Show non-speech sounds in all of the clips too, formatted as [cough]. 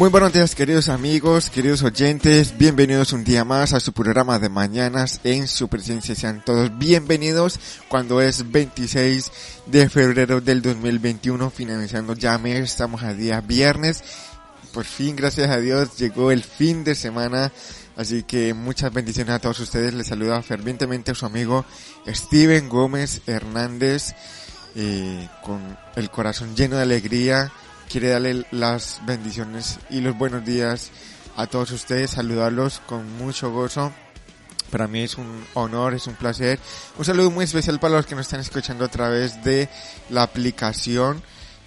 Muy buenos días queridos amigos, queridos oyentes, bienvenidos un día más a su programa de mañanas en su presencia. Sean todos bienvenidos cuando es 26 de febrero del 2021, finalizando ya mes, estamos a día viernes. Por fin, gracias a Dios, llegó el fin de semana. Así que muchas bendiciones a todos ustedes. Les saluda fervientemente a su amigo Steven Gómez Hernández, eh, con el corazón lleno de alegría quiere darle las bendiciones y los buenos días a todos ustedes, saludarlos con mucho gozo. Para mí es un honor, es un placer. Un saludo muy especial para los que nos están escuchando a través de la aplicación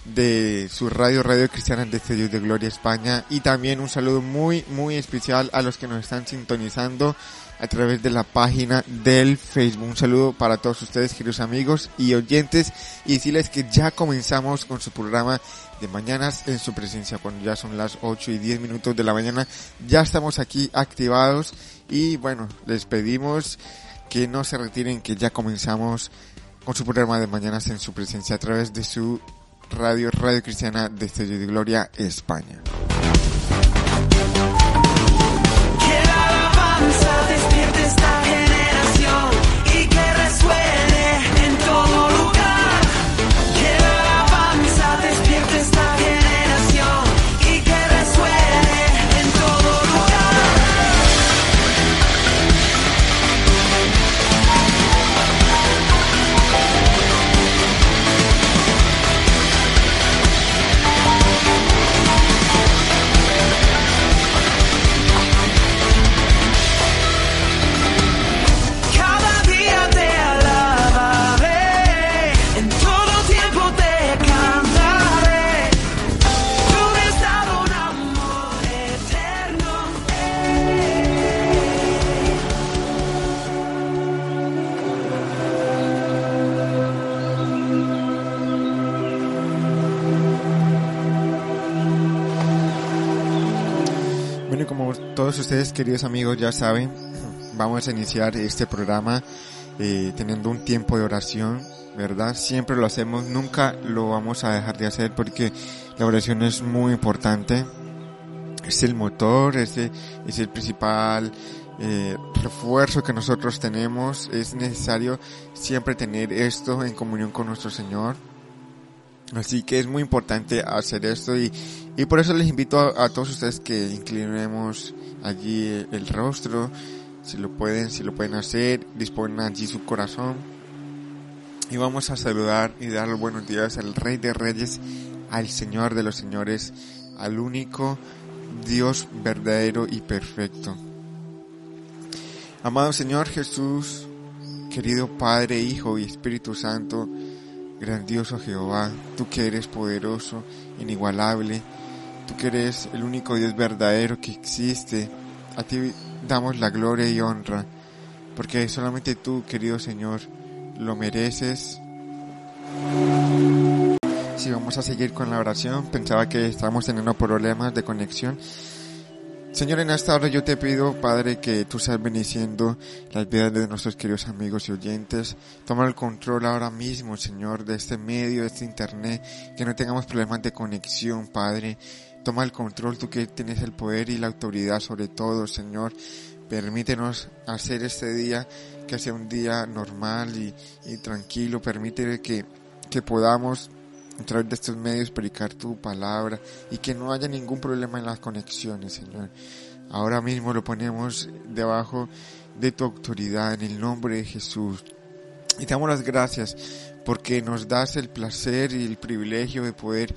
de su radio, Radio Cristiana de Dios de Gloria España. Y también un saludo muy, muy especial a los que nos están sintonizando a través de la página del Facebook. Un saludo para todos ustedes, queridos amigos y oyentes. Y decirles que ya comenzamos con su programa de mañanas en su presencia cuando ya son las 8 y 10 minutos de la mañana ya estamos aquí activados y bueno les pedimos que no se retiren que ya comenzamos con su programa de mañanas en su presencia a través de su radio Radio Cristiana de Estrella de Gloria España queridos amigos, ya saben, vamos a iniciar este programa eh, teniendo un tiempo de oración, ¿verdad? Siempre lo hacemos, nunca lo vamos a dejar de hacer porque la oración es muy importante. Es el motor, es el, es el principal eh, refuerzo que nosotros tenemos. Es necesario siempre tener esto en comunión con nuestro Señor. Así que es muy importante hacer esto y, y por eso les invito a, a todos ustedes que inclinemos allí el, rostro, si lo pueden, si lo pueden hacer, dispongan allí su corazón y vamos a saludar y dar los buenos días al Rey de Reyes, al Señor de los Señores, al único Dios verdadero y perfecto. Amado Señor Jesús, querido Padre, Hijo y Espíritu Santo, grandioso Jehová, tú que eres poderoso, inigualable, tú que eres el único Dios verdadero que existe, a ti damos la gloria y honra, porque solamente tú, querido Señor, lo mereces. Si vamos a seguir con la oración, pensaba que estábamos teniendo problemas de conexión. Señor, en esta hora yo te pido, Padre, que tú seas bendiciendo las vidas de nuestros queridos amigos y oyentes. Toma el control ahora mismo, Señor, de este medio, de este internet, que no tengamos problemas de conexión, Padre. Toma el control, tú que tienes el poder y la autoridad sobre todo, Señor. Permítenos hacer este día que sea un día normal y, tranquilo. Permite que, que podamos a través de estos medios predicar tu palabra y que no haya ningún problema en las conexiones, Señor. Ahora mismo lo ponemos debajo de tu autoridad en el nombre de Jesús. Y te damos las gracias porque nos das el placer y el privilegio de poder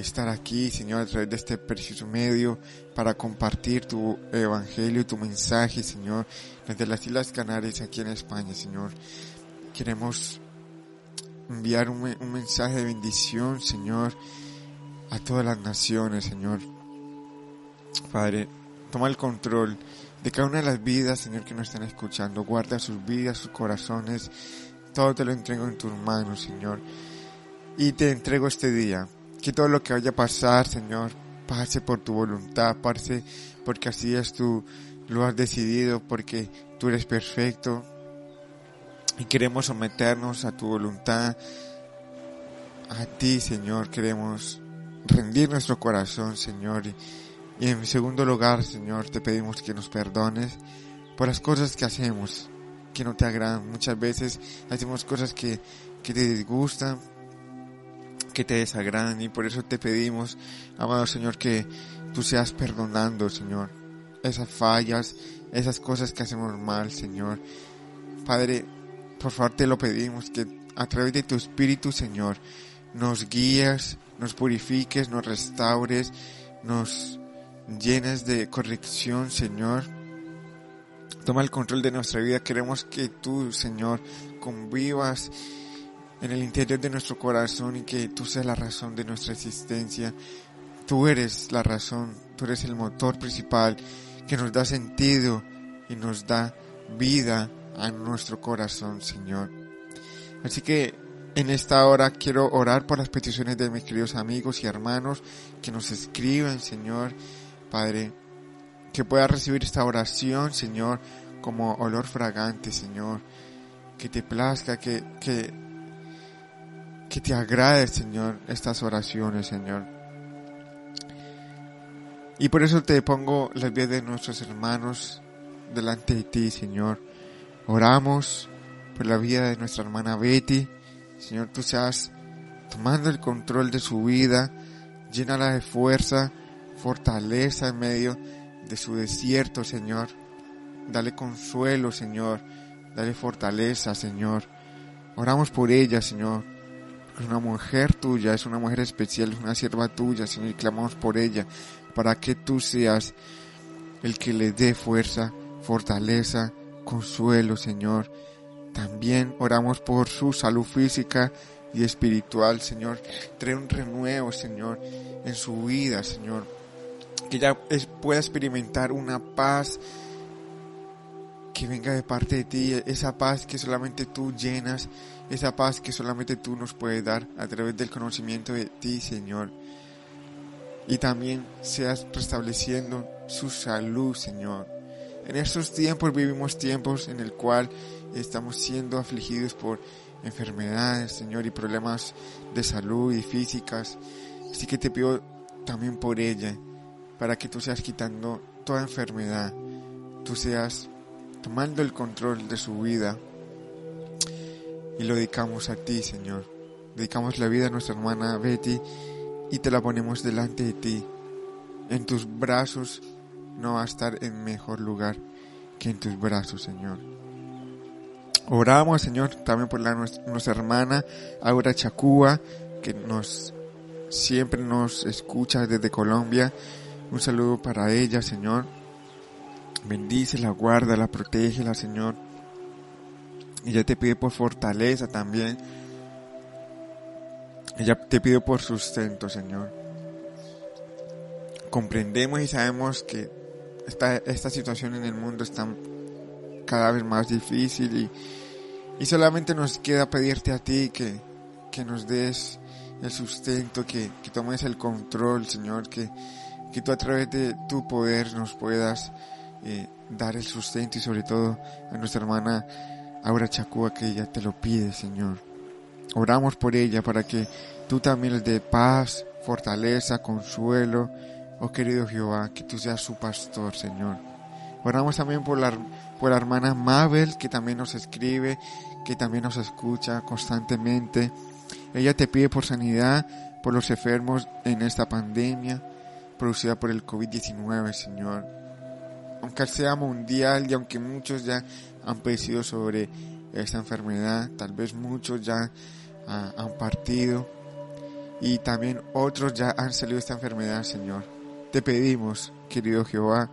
estar aquí, Señor, a través de este precioso medio para compartir tu evangelio, tu mensaje, Señor, desde las Islas Canarias aquí en España, Señor. Queremos enviar un, mensaje de bendición, Señor, a todas las naciones, Señor. Padre, toma el control de cada una de las vidas, Señor, que nos están escuchando. Guarda sus vidas, sus corazones. Todo te lo entrego en tus manos, Señor. Y te entrego este día. Que todo lo que vaya a pasar, Señor, pase por tu voluntad, pase porque así es tú, lo has decidido, porque tú eres perfecto. Y queremos someternos a tu voluntad, a ti, Señor. Queremos rendir nuestro corazón, Señor. Y, en segundo lugar, Señor, te pedimos que nos perdones por las cosas que hacemos, que no te agradan. Muchas veces hacemos cosas que, que te disgustan, que te desagradan y por eso te pedimos, amado Señor, que tú seas perdonando, Señor, esas fallas, esas cosas que hacemos mal, Señor. Padre, por favor te lo pedimos, que a través de tu Espíritu, Señor, nos guíes, nos purifiques, nos restaures, nos llenes de corrección, Señor. Toma el control de nuestra vida. Queremos que tú, Señor, convivas en el interior de nuestro corazón y que tú seas la razón de nuestra existencia. Tú eres la razón, tú eres el motor principal que nos da sentido y nos da vida a nuestro corazón, Señor. Así que en esta hora quiero orar por las peticiones de mis queridos amigos y hermanos que nos escriben, Señor, Padre, que pueda recibir esta oración, Señor, como olor fragante, Señor, que te plazca, que, que que te agrade, Señor, estas oraciones, Señor. Y por eso te pongo las vidas de nuestros hermanos delante de ti, Señor. Oramos por la vida de nuestra hermana Betty. Señor, tú seas tomando el control de su vida, llénala de fuerza, fortaleza en medio de su desierto, Señor. Dale consuelo, Señor. Dale fortaleza, Señor. Oramos por ella, Señor es una mujer tuya, es una mujer especial, es una sierva tuya, Señor, y clamamos por ella, para que tú seas el que le dé fuerza, fortaleza, consuelo, Señor. También oramos por su salud física y espiritual, Señor. Trae un renuevo, Señor, en su vida, Señor. Que ella pueda experimentar una paz que venga de parte de ti, esa paz que solamente tú llenas, esa paz que solamente tú nos puedes dar a través del conocimiento de ti, Señor. Y también seas restableciendo su salud, Señor. En estos tiempos vivimos tiempos en el cual estamos siendo afligidos por enfermedades, Señor, y problemas de salud y físicas. Así que te pido también por ella, para que tú seas quitando toda enfermedad, tú seas tomando el control de su vida y lo dedicamos a ti, Señor. Dedicamos la vida a nuestra hermana Betty y te la ponemos delante de ti. En tus brazos no va a estar en mejor lugar que en tus brazos, Señor. Oramos, Señor, también por la, nuestra hermana Aura Chacúa, que nos siempre nos escucha desde Colombia. Un saludo para ella, Señor. Bendícela, guárdala, protégela, Señor. Ella te pide por fortaleza también. Ella te pide por sustento, Señor. Comprendemos y sabemos que esta, esta situación en el mundo está cada vez más difícil y, y solamente nos queda pedirte a ti que, que nos des el sustento, que, que tomes el control, Señor, que, que tú a través de tu poder nos puedas eh, dar el sustento y sobre todo a nuestra hermana Aura Chacúa que ella te lo pide, Señor. Oramos por ella para que tú también les dé paz, fortaleza, consuelo. Oh querido Jehová, que tú seas su pastor, Señor. Oramos también por la, por la hermana Mabel, que también nos escribe, que también nos escucha constantemente. Ella te pide por sanidad, por los enfermos en esta pandemia producida por el COVID-19, Señor. Aunque sea mundial y aunque muchos ya han padecido sobre esta enfermedad, tal vez muchos ya ah, han partido y también otros ya han salido de esta enfermedad, Señor. Te pedimos, querido Jehová,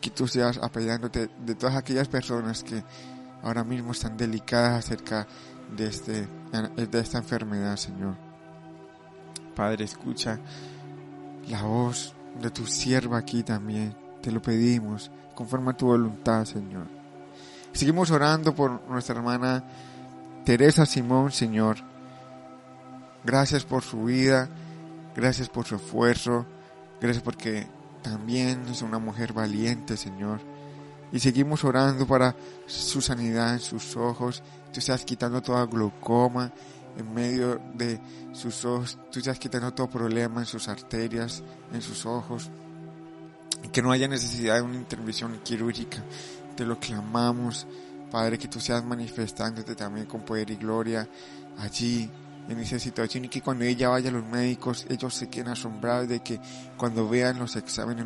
que tú seas apoyándote de todas aquellas personas que ahora mismo están delicadas acerca de, este, de esta enfermedad, Señor. Padre, escucha la voz de tu sierva aquí también. Te lo pedimos, conforme a tu voluntad, Señor. Seguimos orando por nuestra hermana Teresa Simón, Señor. Gracias por su vida, gracias por su esfuerzo, gracias porque también es una mujer valiente, Señor. Y seguimos orando para su sanidad en sus ojos. Tú estás quitando toda glaucoma en medio de sus ojos. Tú estás quitando todo problema en sus arterias, en sus ojos. Que no haya necesidad de una intervención quirúrgica. Te lo clamamos, Padre, que tú seas manifestándote también con poder y gloria allí en esa situación y que cuando ella vaya a los médicos ellos se queden asombrados de que cuando vean los exámenes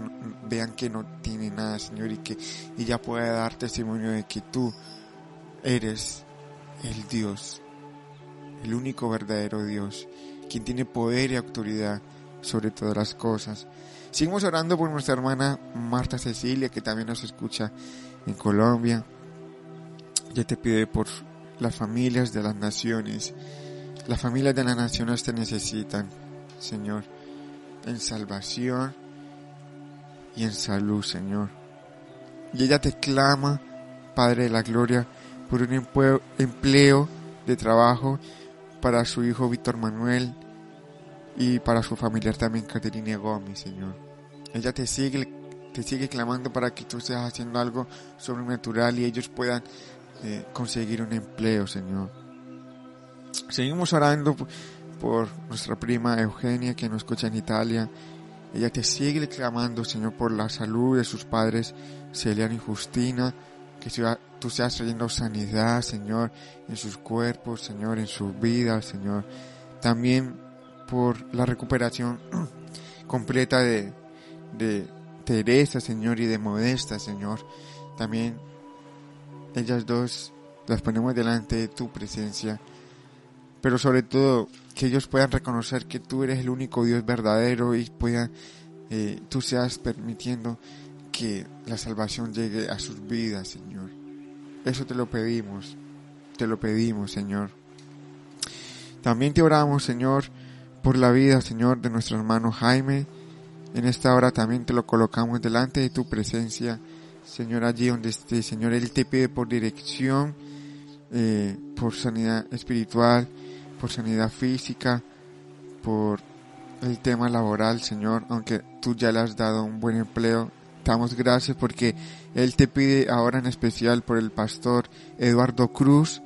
vean que no tiene nada Señor y que ella pueda dar testimonio de que tú eres el Dios, el único verdadero Dios, quien tiene poder y autoridad sobre todas las cosas. Seguimos orando por nuestra hermana Marta Cecilia que también nos escucha en Colombia. Yo te pido por las familias de las naciones las familias de las naciones te necesitan, Señor, en salvación y en salud, Señor. Y ella te clama, Padre de la Gloria, por un empleo de trabajo para su hijo Víctor Manuel y para su familiar también Caterina Gómez, Señor. Ella te sigue, te sigue clamando para que tú seas haciendo algo sobrenatural y ellos puedan eh, conseguir un empleo, Señor. Seguimos orando por nuestra prima Eugenia que nos escucha en Italia. Ella te sigue clamando, Señor, por la salud de sus padres, Celian y Justina, que tú seas trayendo sanidad, Señor, en sus cuerpos, Señor, en sus vidas, Señor. También por la recuperación [clears throat] completa de, de Teresa, Señor, y de Modesta, Señor. También ellas dos las ponemos delante de tu presencia pero sobre todo que ellos puedan reconocer que tú eres el único Dios verdadero y puedan, eh, tú seas permitiendo que la salvación llegue a sus vidas, Señor. Eso te lo pedimos, te lo pedimos, Señor. También te oramos, Señor, por la vida, Señor, de nuestro hermano Jaime. En esta hora también te lo colocamos delante de tu presencia, Señor, allí donde esté, Señor. Él te pide por dirección, eh, por sanidad espiritual, por sanidad física, por el tema laboral, Señor, aunque tú ya le has dado un buen empleo. Damos gracias porque Él te pide ahora en especial por el pastor Eduardo Cruz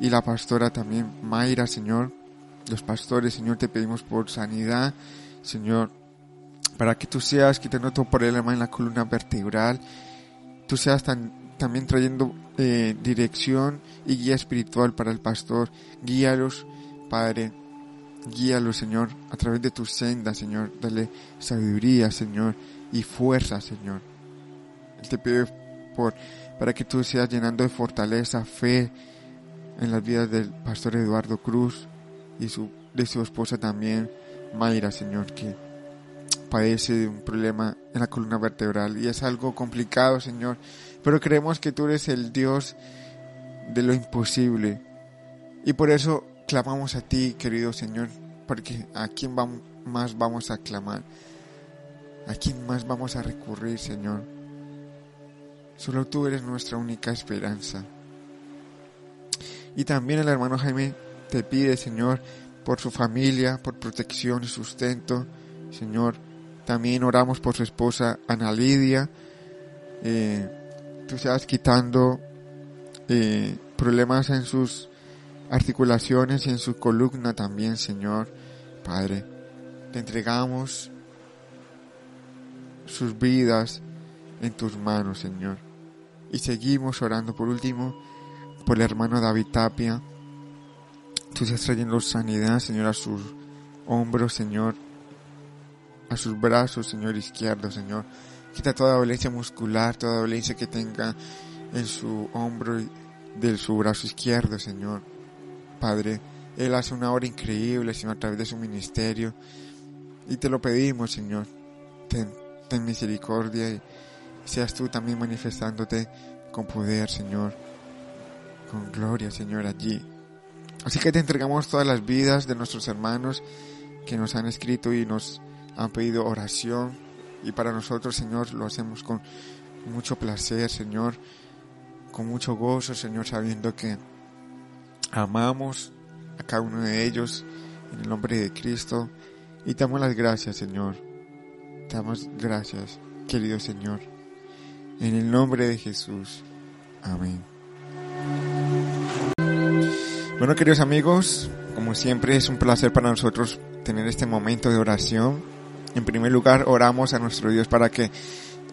y la pastora también Mayra, Señor. Los pastores, Señor, te pedimos por sanidad, Señor, para que tú seas quitando todo problema en la columna vertebral. Tú seas también trayendo eh, dirección y guía espiritual para el pastor. Guíalos Padre, guíalo, Señor, a través de tu senda, Señor. Dale sabiduría, Señor, y fuerza, Señor. Él te pide por, para que tú seas llenando de fortaleza, fe en las vidas del pastor Eduardo Cruz y su, de su esposa también, Mayra, Señor, que padece de un problema en la columna vertebral y es algo complicado, Señor. Pero creemos que tú eres el Dios de lo imposible. Y por eso clamamos a ti, querido Señor, porque a quién más vamos a clamar, a quién más vamos a recurrir, Señor. Solo tú eres nuestra única esperanza. Y también el hermano Jaime te pide, Señor, por su familia, por protección y sustento. Señor, también oramos por su esposa Ana Lidia. Eh, tú estás quitando eh, problemas en sus articulaciones y en su columna también, Señor. Padre, te entregamos sus vidas en tus manos, Señor. Y seguimos orando por último por el hermano David Tapia. Tú estás trayendo sanidad, Señor, a sus hombros, Señor, a sus brazos, Señor, izquierdo, Señor. Quita toda dolencia muscular, toda dolencia que tenga en su hombro y de su brazo izquierdo, Señor. Padre, Él hace una obra increíble, Señor, a través de su ministerio. Y te lo pedimos, Señor. Ten, ten misericordia y seas tú también manifestándote con poder, Señor. Con gloria, Señor, allí. Así que te entregamos todas las vidas de nuestros hermanos que nos han escrito y nos han pedido oración. Y para nosotros, Señor, lo hacemos con mucho placer, Señor. Con mucho gozo, Señor, sabiendo que amamos a cada uno de ellos en el nombre de Cristo. Y te damos las gracias, Señor. Te damos gracias, querido Señor. En el nombre de Jesús. Amén. Bueno, queridos amigos, como siempre es un placer para nosotros tener este momento de oración. En primer lugar, oramos a nuestro Dios para que,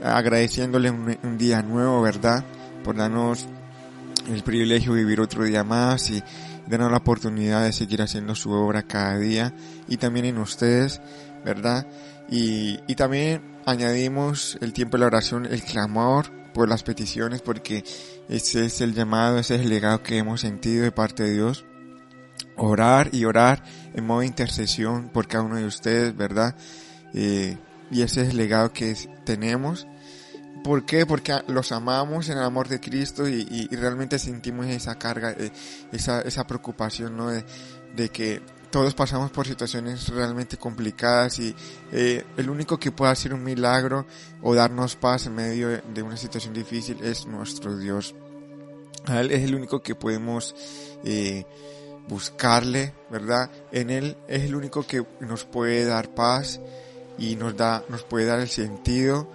agradeciéndole un, día nuevo, ¿verdad? Por darnos el privilegio de vivir otro día más y darnos la oportunidad de seguir haciendo su obra cada día y también en ustedes, ¿verdad? Y, y también añadimos el tiempo de la oración, el clamor por las peticiones, porque ese es el llamado, ese es el legado que hemos sentido de parte de Dios. Orar y orar en modo de intercesión por cada uno de ustedes, ¿verdad? Eh, y ese es el legado que tenemos. ¿Por qué? Porque los amamos en el amor de Cristo y, realmente sentimos esa carga, eh, esa, esa preocupación, ¿no? De, que todos pasamos por situaciones realmente complicadas y eh, el único que puede hacer un milagro o darnos paz en medio de, una situación difícil es nuestro Dios. Él es el único que podemos buscarle, ¿verdad? En Él es el único que nos puede dar paz y nos da, nos puede dar el sentido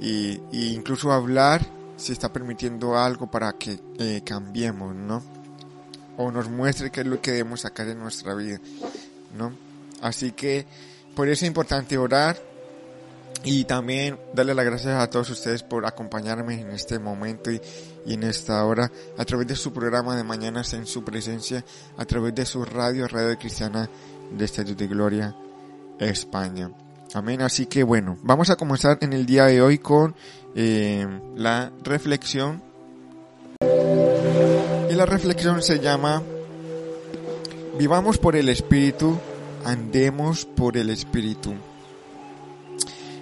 y, y incluso hablar si está permitiendo algo para que eh, cambiemos, ¿no? O nos muestre qué es lo que debemos sacar en nuestra vida, ¿no? Así que por eso es importante orar y también darle las gracias a todos ustedes por acompañarme en este momento y, en esta hora a través de su programa de Mañanas en su presencia, a través de su radio, Radio Cristiana de Estadio de Gloria, España. Amén. Así que bueno, vamos a comenzar en el día de hoy con eh, la reflexión. Y la reflexión se llama Vivamos por el Espíritu, andemos por el Espíritu.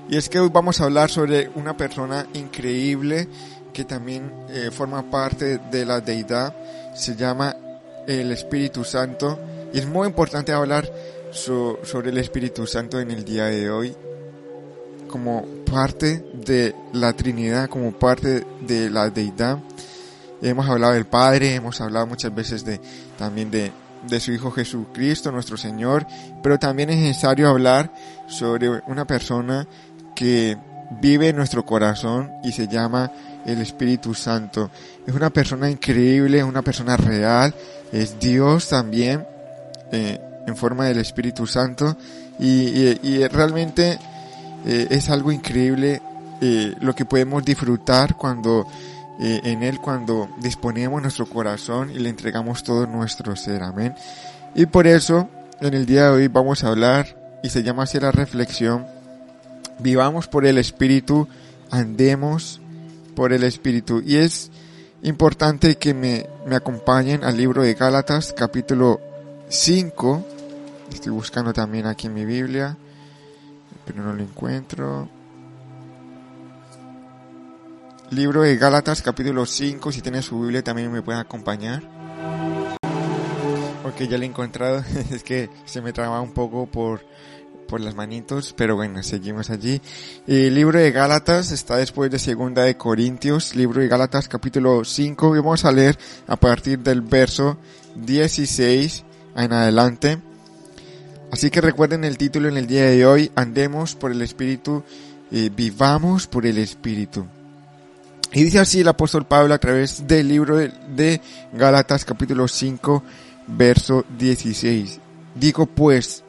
Y es que hoy vamos a hablar sobre una persona increíble que también eh, forma parte de la deidad. Se llama el Espíritu Santo. Y es muy importante hablar so- sobre el Espíritu Santo en el día de hoy como parte de la Trinidad, como parte de la deidad. Hemos hablado del Padre, hemos hablado muchas veces de también de, de su Hijo Jesucristo, nuestro Señor, pero también es necesario hablar sobre una persona que vive en nuestro corazón y se llama el Espíritu Santo. Es una persona increíble, una persona real, es Dios también, eh, en forma del Espíritu Santo, y, y- realmente eh, es algo increíble eh, lo que podemos disfrutar cuando eh, en Él, cuando disponemos nuestro corazón y le entregamos todo nuestro ser, amén. Y por eso, en el día de hoy vamos a hablar, y se llama así la reflexión, vivamos por el Espíritu, andemos por el Espíritu. Y es importante que me, me acompañen al libro de Gálatas, capítulo 5. Estoy buscando también aquí en mi Biblia, pero no lo encuentro. Libro de Gálatas, capítulo 5. Si tienen su Biblia también me pueden acompañar. Ok, ya lo he encontrado. [laughs] es que se me traba un poco por, por las manitos, pero bueno, seguimos allí. El libro de Gálatas está después de Segunda de Corintios, libro de Gálatas capítulo 5, y vamos a leer a partir del verso 16 en adelante. Así que recuerden el título en el día de hoy, andemos por el Espíritu, eh, vivamos por el Espíritu. Y dice así el apóstol Pablo a través del libro de, Gálatas capítulo 5, verso 16. Digo pues,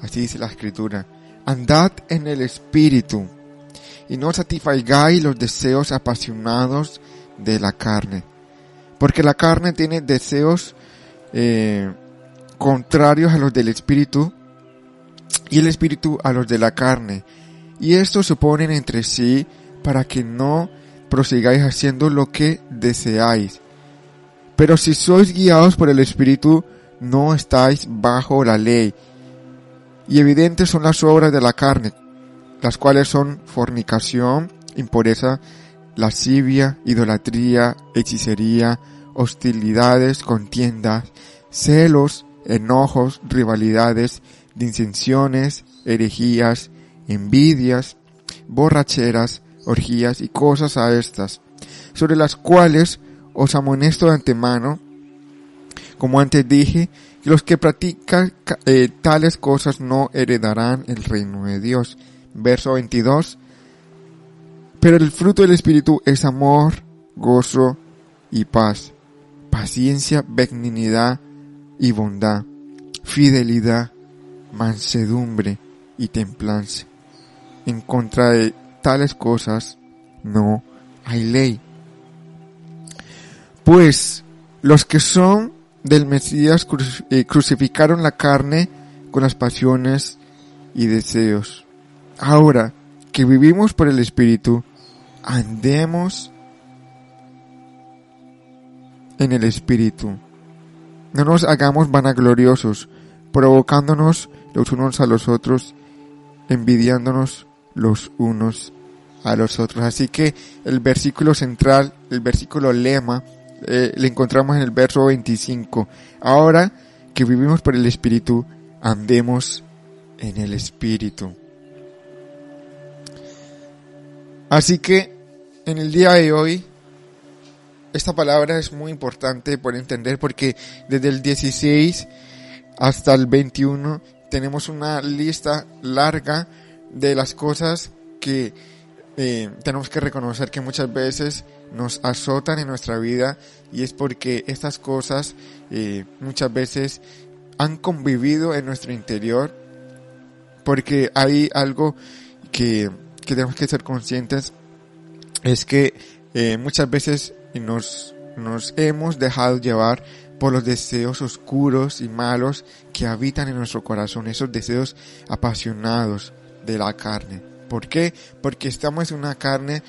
así dice la escritura, andad en el Espíritu y no satisfagáis los deseos apasionados de la carne. Porque la carne tiene deseos eh, contrarios a los del espíritu y el espíritu a los de la carne. Y estos se oponen entre sí para que no prosigáis haciendo lo que deseáis. Pero si sois guiados por el espíritu, no estáis bajo la ley. Y evidentes son las obras de la carne, las cuales son fornicación, impureza, lascivia, idolatría, hechicería, hostilidades, contiendas, celos, enojos, rivalidades, disensiones, herejías, envidias, borracheras, orgías y cosas a estas, sobre las cuales os amonesto de antemano, como antes dije, que los que practican eh, tales cosas no heredarán el reino de Dios. Verso 22. Pero el fruto del Espíritu es amor, gozo y paz, paciencia, benignidad y bondad, fidelidad, mansedumbre y templanza. En contra de tales cosas no hay ley. Pues los que son del Mesías eh, crucificaron la carne con las pasiones y deseos. Ahora que vivimos por el Espíritu, andemos en el Espíritu. No nos hagamos vanagloriosos, provocándonos los unos a los otros, envidiándonos los unos a los otros. Así que el versículo central, el versículo lema, eh, le encontramos en el verso 25. Ahora que vivimos por el Espíritu, andemos en el Espíritu. Así que en el día de hoy, esta palabra es muy importante por entender porque desde el 16 hasta el 21 tenemos una lista larga de las cosas que eh, tenemos que reconocer que muchas veces nos azotan en nuestra vida y es porque estas cosas eh, muchas veces han convivido en nuestro interior porque hay algo que, que tenemos que ser conscientes es que eh, muchas veces nos, nos hemos dejado llevar por los deseos oscuros y malos que habitan en nuestro corazón, esos deseos apasionados de la carne. ¿Por qué? Porque estamos en una carne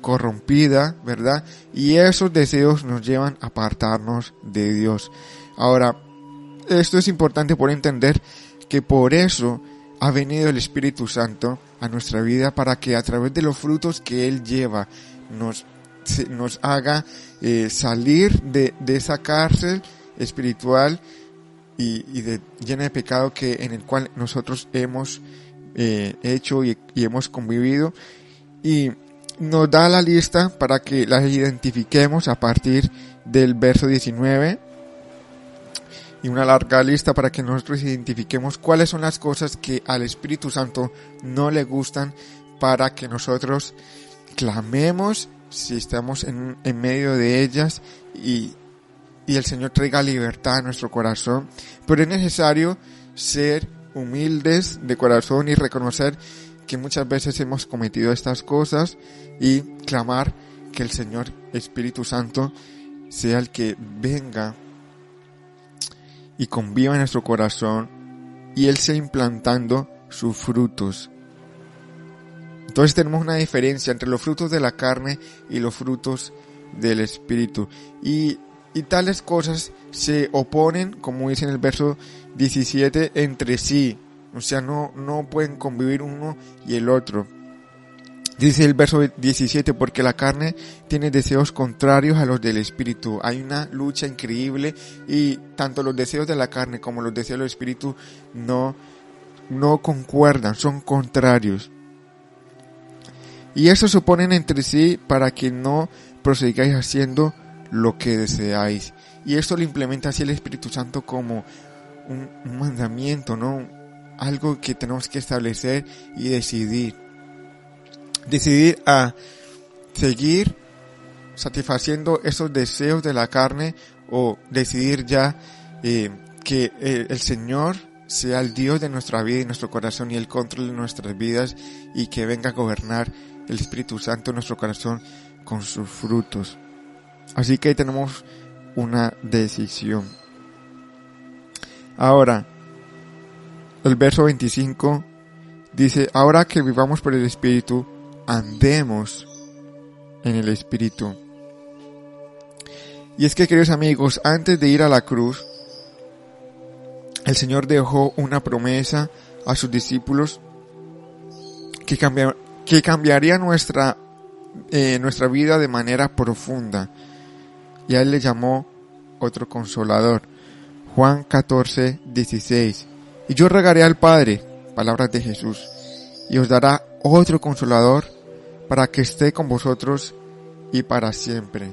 corrompida, ¿verdad? Y esos deseos nos llevan a apartarnos de Dios. Ahora, esto es importante por entender que por eso ha venido el Espíritu Santo a nuestra vida para que a través de los frutos que Él lleva nos, nos haga eh, salir de, de, esa cárcel espiritual y, de, llena de pecado que en el cual nosotros hemos eh, hecho y, y hemos convivido. Y nos da la lista para que las identifiquemos a partir del verso 19 y una larga lista para que nosotros identifiquemos cuáles son las cosas que al Espíritu Santo no le gustan para que nosotros clamemos si estamos en, en medio de ellas y, y el Señor traiga libertad a nuestro corazón. Pero es necesario ser humildes de corazón y reconocer que muchas veces hemos cometido estas cosas y clamar que el Señor Espíritu Santo sea el que venga y conviva en nuestro corazón y Él sea implantando sus frutos. Entonces tenemos una diferencia entre los frutos de la carne y los frutos del Espíritu. Y, y tales cosas se oponen, como dice en el verso 17, entre sí. O sea, no, no pueden convivir uno y el otro. Dice el verso 17, porque la carne tiene deseos contrarios a los del espíritu. Hay una lucha increíble y tanto los deseos de la carne como los deseos del espíritu no, no concuerdan, son contrarios. Y eso se oponen entre sí para que no prosigáis haciendo lo que deseáis. Y esto lo implementa así el Espíritu Santo como un, mandamiento, ¿no? Algo que tenemos que establecer y decidir decidir a seguir satisfaciendo esos deseos de la carne o decidir ya eh, que el Señor sea el Dios de nuestra vida y nuestro corazón y el control de nuestras vidas y que venga a gobernar el Espíritu Santo en nuestro corazón con sus frutos. Así que tenemos una decisión. Ahora, el verso 25 dice, ahora que vivamos por el Espíritu, andemos en el Espíritu. Y es que, queridos amigos, antes de ir a la cruz, el Señor dejó una promesa a sus discípulos que, que cambiaría nuestra, eh, nuestra vida de manera profunda. Y a Él le llamó otro consolador. Juan 14, 16. Y yo regaré al Padre, palabras de Jesús, y os dará otro consolador para que esté con vosotros y para siempre.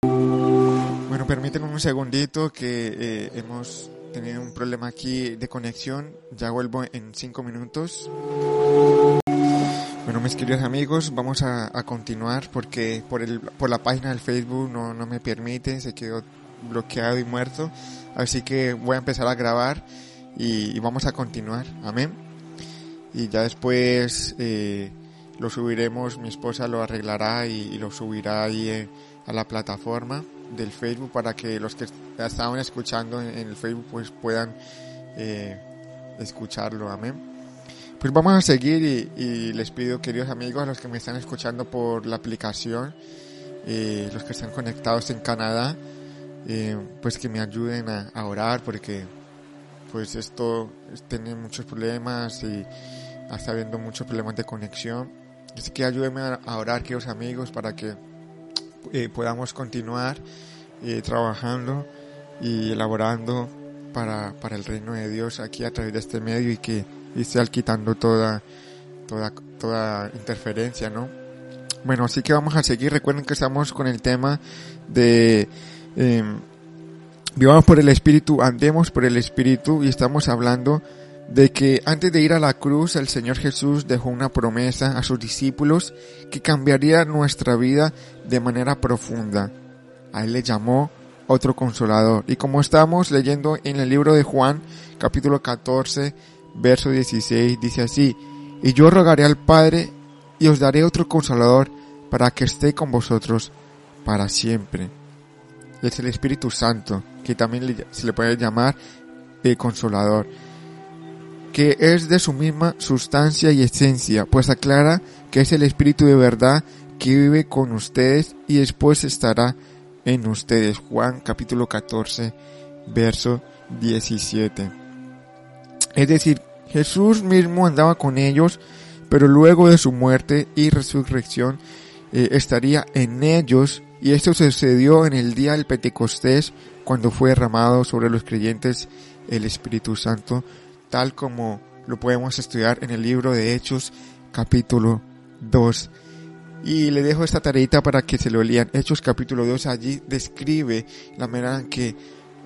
Bueno, permítanme un segundito que eh, hemos tenido un problema aquí de conexión. Ya vuelvo en cinco minutos. Bueno, mis queridos amigos, vamos a, continuar porque por, el, por la página del Facebook no, no me permite, se quedó bloqueado y muerto. Así que voy a empezar a grabar y, vamos a continuar. Amén. Y ya después eh, lo subiremos, mi esposa lo arreglará y, lo subirá ahí eh, a la plataforma del Facebook para que los que estaban escuchando en, el Facebook pues puedan eh, escucharlo. Amén. Pues vamos a seguir y, les pido, queridos amigos, a los que me están escuchando por la aplicación, eh, los que están conectados en Canadá, eh, pues que me ayuden a, orar porque pues esto tiene muchos problemas y está habiendo muchos problemas de conexión. Así que ayúdenme a, orar, queridos amigos, para que eh, podamos continuar eh, trabajando y elaborando para, para el reino de Dios aquí a través de este medio y que esté quitando toda, toda, toda interferencia, ¿no? Bueno, así que vamos a seguir. Recuerden que estamos con el tema de eh, vivamos por el Espíritu, andemos por el Espíritu y estamos hablando de que antes de ir a la cruz el Señor Jesús dejó una promesa a sus discípulos que cambiaría nuestra vida de manera profunda. A él le llamó otro consolador. Y como estamos leyendo en el libro de Juan, capítulo 14, verso 16, dice así, y yo rogaré al Padre y os daré otro consolador para que esté con vosotros para siempre es el Espíritu Santo, que también se le puede llamar el Consolador, que es de su misma sustancia y esencia, pues aclara que es el Espíritu de verdad que vive con ustedes y después estará en ustedes. Juan capítulo 14, verso 17. Es decir, Jesús mismo andaba con ellos, pero luego de su muerte y resurrección eh, estaría en ellos y esto sucedió en el día del Pentecostés, cuando fue derramado sobre los creyentes el Espíritu Santo, tal como lo podemos estudiar en el libro de Hechos, capítulo 2. Y le dejo esta tareita para que se lo lean. Hechos capítulo 2 allí describe la manera en que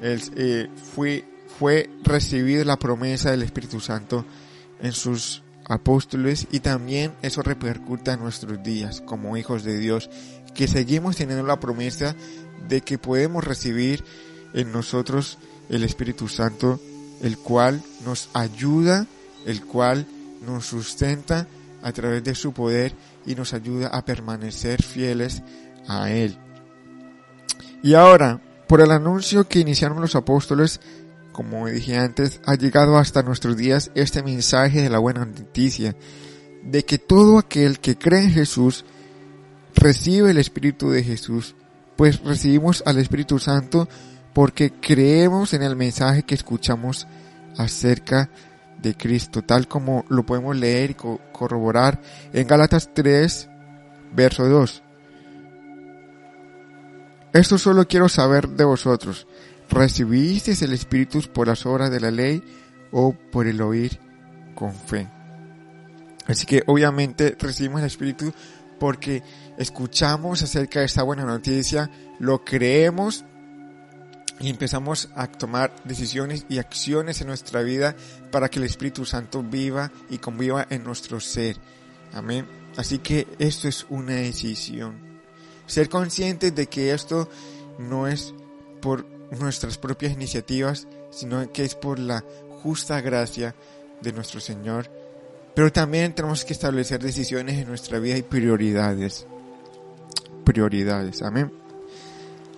él, eh, fue, fue la promesa del Espíritu Santo en sus apóstoles y también eso repercuta en nuestros días como hijos de Dios que seguimos teniendo la promesa de que podemos recibir en nosotros el Espíritu Santo, el cual nos ayuda, el cual nos sustenta a través de su poder y nos ayuda a permanecer fieles a Él. Y ahora, por el anuncio que iniciaron los apóstoles, como dije antes, ha llegado hasta nuestros días este mensaje de la buena noticia, de que todo aquel que cree en Jesús recibe el Espíritu de Jesús, pues recibimos al Espíritu Santo porque creemos en el mensaje que escuchamos acerca de Cristo, tal como lo podemos leer y corroborar en Gálatas 3, verso 2. Esto solo quiero saber de vosotros. ¿Recibisteis el Espíritu por las obras de la ley o por el oír con fe? Así que obviamente recibimos el Espíritu porque escuchamos acerca de esta buena noticia, lo creemos y empezamos a tomar decisiones y acciones en nuestra vida para que el Espíritu Santo viva y conviva en nuestro ser. Amén. Así que esto es una decisión. Ser conscientes de que esto no es por nuestras propias iniciativas, sino que es por la justa gracia de nuestro Señor pero también tenemos que establecer decisiones en nuestra vida y prioridades. Prioridades, amén.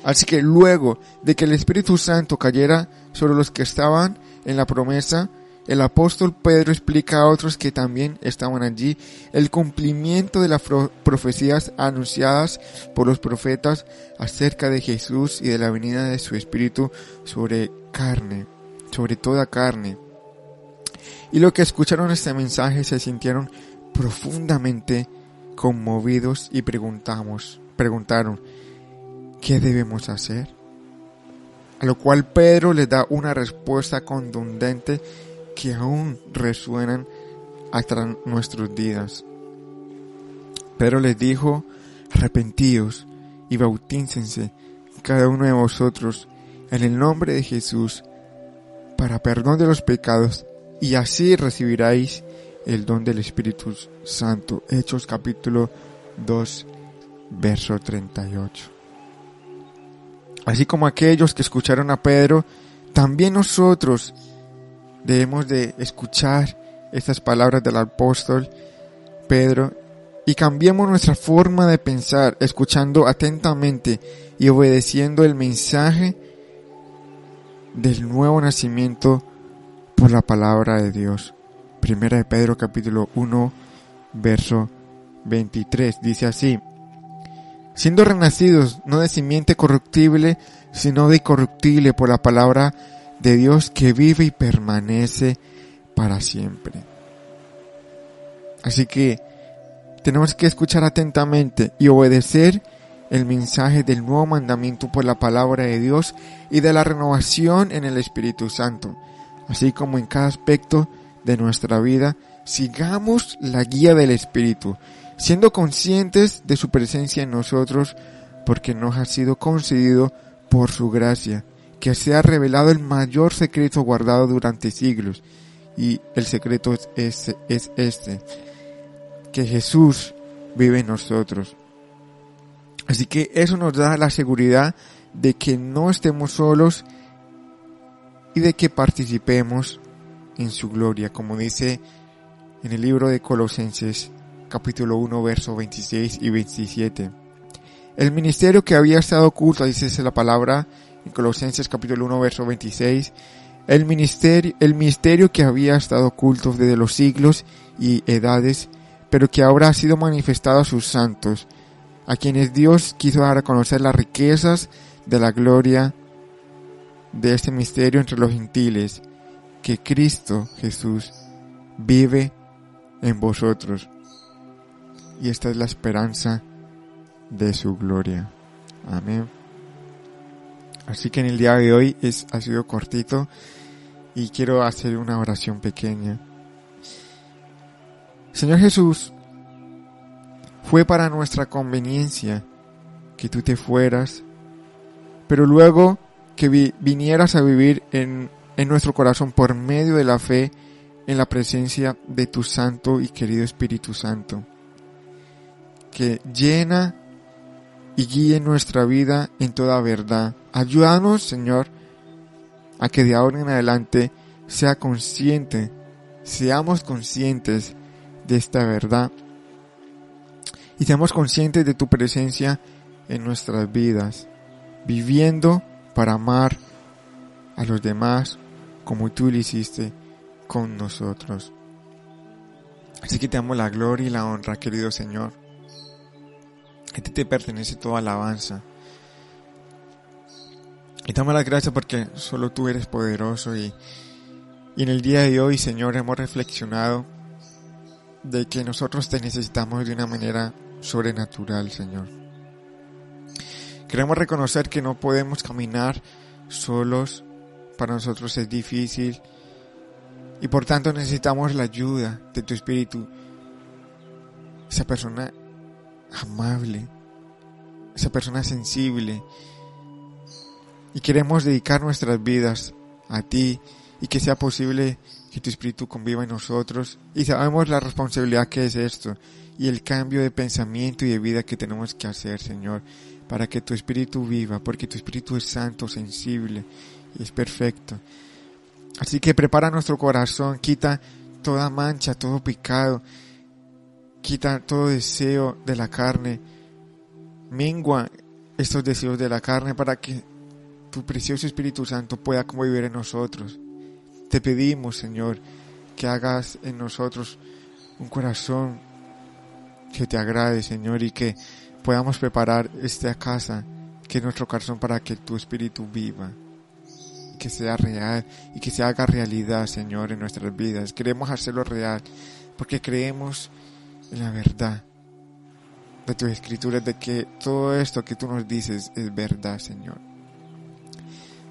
Así que luego de que el Espíritu Santo cayera sobre los que estaban en la promesa, el apóstol Pedro explica a otros que también estaban allí el cumplimiento de las profecías anunciadas por los profetas acerca de Jesús y de la venida de su Espíritu sobre carne, sobre toda carne. Y lo que escucharon este mensaje se sintieron profundamente conmovidos y preguntamos, preguntaron, ¿qué debemos hacer? A lo cual Pedro les da una respuesta contundente que aún resuenan hasta nuestros días. Pedro les dijo, arrepentíos y bautícense cada uno de vosotros en el nombre de Jesús para perdón de los pecados y así recibiráis el don del Espíritu Santo. Hechos capítulo 2, verso 38. Así como aquellos que escucharon a Pedro, también nosotros debemos de escuchar estas palabras del apóstol Pedro y cambiemos nuestra forma de pensar, escuchando atentamente y obedeciendo el mensaje del nuevo nacimiento por la palabra de Dios. Primera de Pedro capítulo 1 verso 23 dice así, siendo renacidos no de simiente corruptible, sino de incorruptible por la palabra de Dios que vive y permanece para siempre. Así que tenemos que escuchar atentamente y obedecer el mensaje del nuevo mandamiento por la palabra de Dios y de la renovación en el Espíritu Santo, así como en cada aspecto de nuestra vida, sigamos la guía del Espíritu, siendo conscientes de su presencia en nosotros, porque nos ha sido concedido por su gracia, que se ha revelado el mayor secreto guardado durante siglos. Y el secreto es este, es este que Jesús vive en nosotros. Así que eso nos da la seguridad de que no estemos solos y de que participemos en su gloria, como dice en el libro de Colosenses capítulo 1 versos 26 y 27. El ministerio que había estado oculto, dice la palabra en Colosenses capítulo 1 verso 26, el ministerio, el misterio que había estado oculto desde los siglos y edades, pero que ahora ha sido manifestado a sus santos, a quienes Dios quiso dar a conocer las riquezas de la gloria de este misterio entre los gentiles, que Cristo Jesús vive en vosotros. Y esta es la esperanza de su gloria. Amén. Así que en el día de hoy es, ha sido cortito y quiero hacer una oración pequeña. Señor Jesús, fue para nuestra conveniencia que tú te fueras, pero luego que vinieras a vivir en, en nuestro corazón por medio de la fe en la presencia de tu Santo y querido Espíritu Santo, que llena y guíe nuestra vida en toda verdad. Ayúdanos, Señor, a que de ahora en adelante sea consciente, seamos conscientes de esta verdad y seamos conscientes de tu presencia en nuestras vidas, viviendo para amar a los demás como tú lo hiciste con nosotros. Así que te amo la gloria y la honra, querido Señor. Te pertenece toda alabanza. Y damos las gracias porque solo tú eres poderoso y, y en el día de hoy, Señor, hemos reflexionado de que nosotros te necesitamos de una manera sobrenatural, Señor. Queremos reconocer que no podemos caminar solos, para nosotros es difícil y por tanto necesitamos la ayuda de tu Espíritu. Esa persona amable, esa persona sensible. Y queremos dedicar nuestras vidas a ti y que sea posible que tu Espíritu conviva en nosotros. Y sabemos la responsabilidad que es esto y el cambio de pensamiento y de vida que tenemos que hacer, Señor, para que tu Espíritu viva, porque tu Espíritu es santo, sensible y es perfecto. Así que prepara nuestro corazón, quita toda mancha, todo pecado, quita todo deseo de la carne, mengua estos deseos de la carne para que tu precioso Espíritu Santo pueda convivir en nosotros. Te pedimos, Señor, que hagas en nosotros un corazón que te agrade, Señor, y que podamos preparar esta casa, que es nuestro corazón, para que tu Espíritu viva, que sea real y que se haga realidad, Señor, en nuestras vidas. Queremos hacerlo real porque creemos en la verdad de tus escrituras, de que todo esto que tú nos dices es verdad, Señor.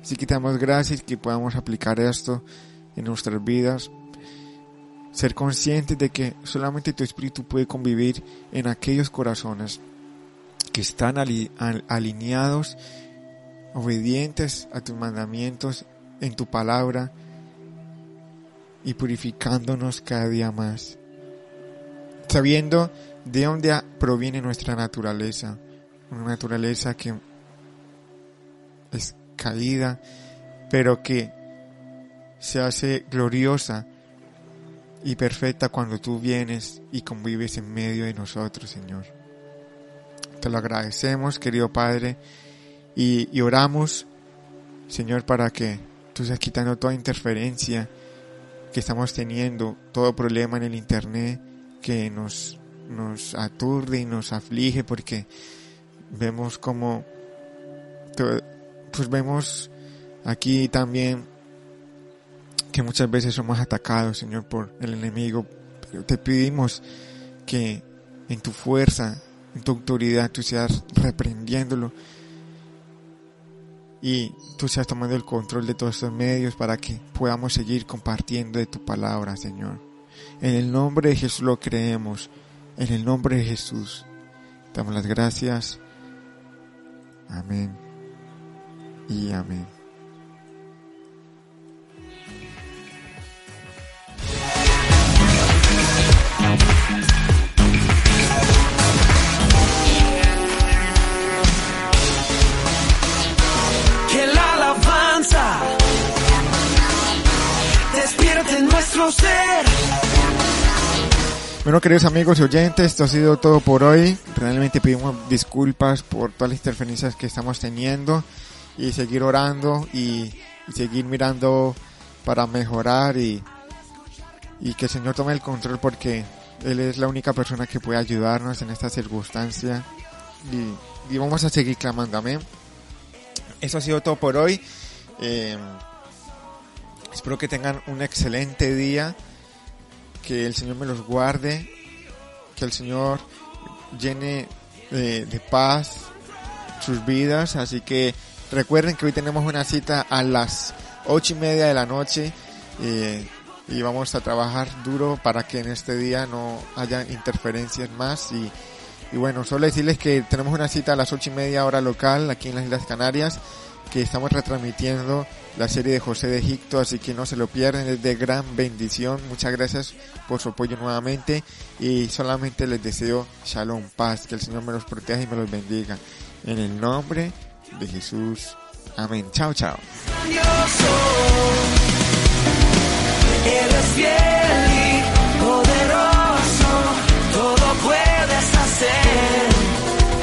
Así que te damos gracias que podamos aplicar esto en nuestras vidas. Ser conscientes de que solamente tu espíritu puede convivir en aquellos corazones que están alineados, obedientes a tus mandamientos, en tu palabra y purificándonos cada día más. Sabiendo de dónde proviene nuestra naturaleza, una naturaleza que es caída, pero que se hace gloriosa y perfecta cuando tú vienes y convives en medio de nosotros, Señor. Te lo agradecemos, querido Padre, y, y oramos, Señor, para que tú seas quitando toda interferencia que estamos teniendo, todo problema en el Internet que nos, nos aturde y nos aflige porque vemos como pues vemos aquí también que muchas veces somos atacados, Señor, por el enemigo, te pedimos que en tu fuerza, en tu autoridad, tú seas reprendiéndolo y tú seas tomando el control de todos estos medios para que podamos seguir compartiendo de tu palabra, Señor. En el nombre de Jesús lo creemos, en el nombre de Jesús. Damos las gracias. Amén y amén. Que la alabanza despierte en nuestro ser. Bueno, queridos amigos y oyentes, esto ha sido todo por hoy. Realmente pedimos disculpas por todas las interferencias que estamos teniendo y seguir orando y, y seguir mirando para mejorar y, y que el Señor tome el control porque Él es la única persona que puede ayudarnos en esta circunstancia y, y vamos a seguir clamando, amén. Eso ha sido todo por hoy. Eh, espero que tengan un excelente día, que el Señor me los guarde, que el Señor llene de, de paz sus vidas, así que Recuerden que hoy tenemos una cita a las ocho y media de la noche eh, y vamos a trabajar duro para que en este día no haya interferencias más. Y, y bueno, solo decirles que tenemos una cita a las ocho y media hora local aquí en las Islas Canarias que estamos retransmitiendo la serie de José de Egipto, así que no se lo pierden, es de gran bendición. Muchas gracias por su apoyo nuevamente y solamente les deseo shalom, paz, que el Señor me los proteja y me los bendiga. En el nombre de Jesús. Amén. Chao, chao.